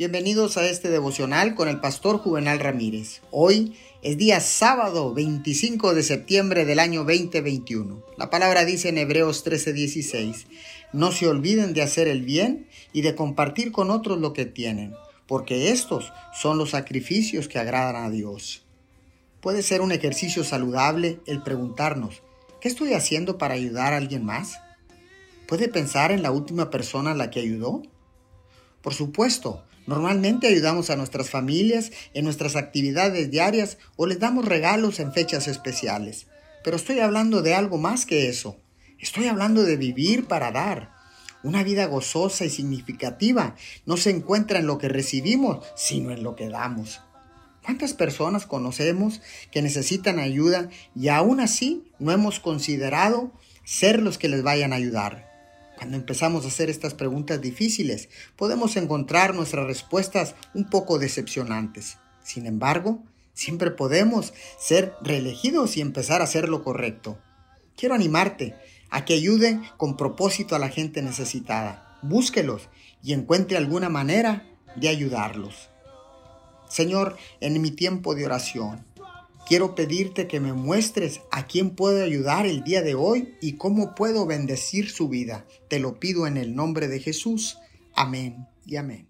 Bienvenidos a este devocional con el pastor Juvenal Ramírez. Hoy es día sábado 25 de septiembre del año 2021. La palabra dice en Hebreos 13:16, no se olviden de hacer el bien y de compartir con otros lo que tienen, porque estos son los sacrificios que agradan a Dios. Puede ser un ejercicio saludable el preguntarnos, ¿qué estoy haciendo para ayudar a alguien más? ¿Puede pensar en la última persona a la que ayudó? Por supuesto, Normalmente ayudamos a nuestras familias en nuestras actividades diarias o les damos regalos en fechas especiales. Pero estoy hablando de algo más que eso. Estoy hablando de vivir para dar. Una vida gozosa y significativa no se encuentra en lo que recibimos, sino en lo que damos. ¿Cuántas personas conocemos que necesitan ayuda y aún así no hemos considerado ser los que les vayan a ayudar? Cuando empezamos a hacer estas preguntas difíciles, podemos encontrar nuestras respuestas un poco decepcionantes. Sin embargo, siempre podemos ser reelegidos y empezar a hacer lo correcto. Quiero animarte a que ayuden con propósito a la gente necesitada. Búsquelos y encuentre alguna manera de ayudarlos. Señor, en mi tiempo de oración, Quiero pedirte que me muestres a quién puedo ayudar el día de hoy y cómo puedo bendecir su vida. Te lo pido en el nombre de Jesús. Amén y amén.